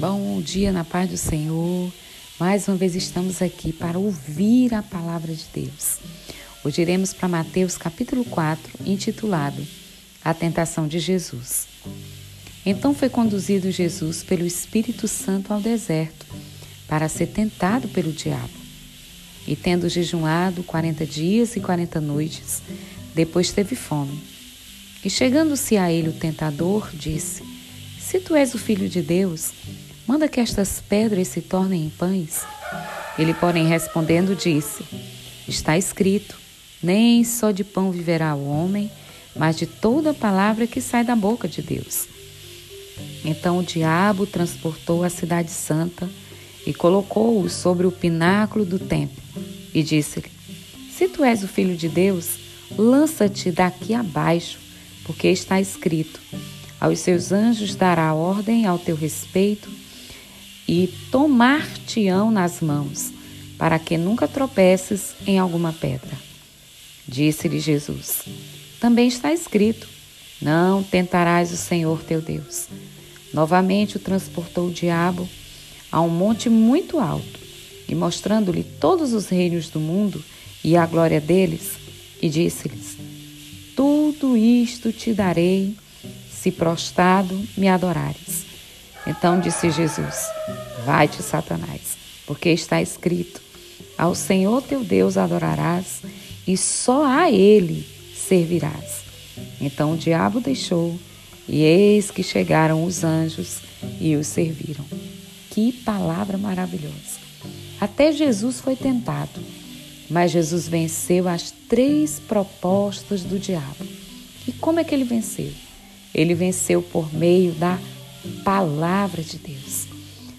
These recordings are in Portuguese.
Bom dia na paz do Senhor. Mais uma vez estamos aqui para ouvir a palavra de Deus. Hoje iremos para Mateus capítulo 4, intitulado A Tentação de Jesus. Então foi conduzido Jesus pelo Espírito Santo ao deserto para ser tentado pelo diabo. E tendo jejuado quarenta dias e quarenta noites, depois teve fome. E chegando-se a ele o tentador, disse: Se tu és o filho de Deus, Manda que estas pedras se tornem em pães. Ele, porém, respondendo, disse: Está escrito: Nem só de pão viverá o homem, mas de toda palavra que sai da boca de Deus. Então o diabo transportou a cidade santa e colocou-o sobre o pináculo do templo e disse-lhe: Se tu és o filho de Deus, lança-te daqui abaixo, porque está escrito: Aos seus anjos dará ordem ao teu respeito e tomar-te-ão nas mãos, para que nunca tropeces em alguma pedra. Disse-lhe Jesus: Também está escrito: Não tentarás o Senhor teu Deus. Novamente o transportou o diabo a um monte muito alto e mostrando-lhe todos os reinos do mundo e a glória deles, e disse-lhes: Tudo isto te darei se prostrado me adorares. Então disse Jesus: Vai-te, Satanás, porque está escrito: Ao Senhor teu Deus adorarás e só a Ele servirás. Então o diabo deixou, e eis que chegaram os anjos e os serviram. Que palavra maravilhosa! Até Jesus foi tentado, mas Jesus venceu as três propostas do diabo. E como é que ele venceu? Ele venceu por meio da palavra de Deus.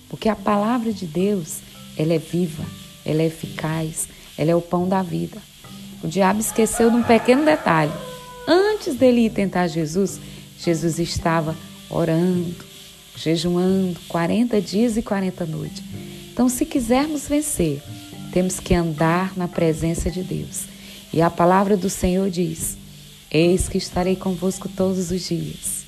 Porque a palavra de Deus, ela é viva, ela é eficaz, ela é o pão da vida. O diabo esqueceu de um pequeno detalhe. Antes dele ir tentar Jesus, Jesus estava orando, jejuando 40 dias e 40 noites. Então, se quisermos vencer, temos que andar na presença de Deus. E a palavra do Senhor diz: Eis que estarei convosco todos os dias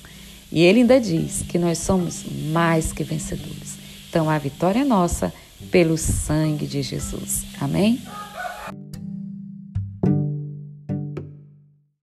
e ele ainda diz que nós somos mais que vencedores. Então a vitória é nossa pelo sangue de Jesus. Amém?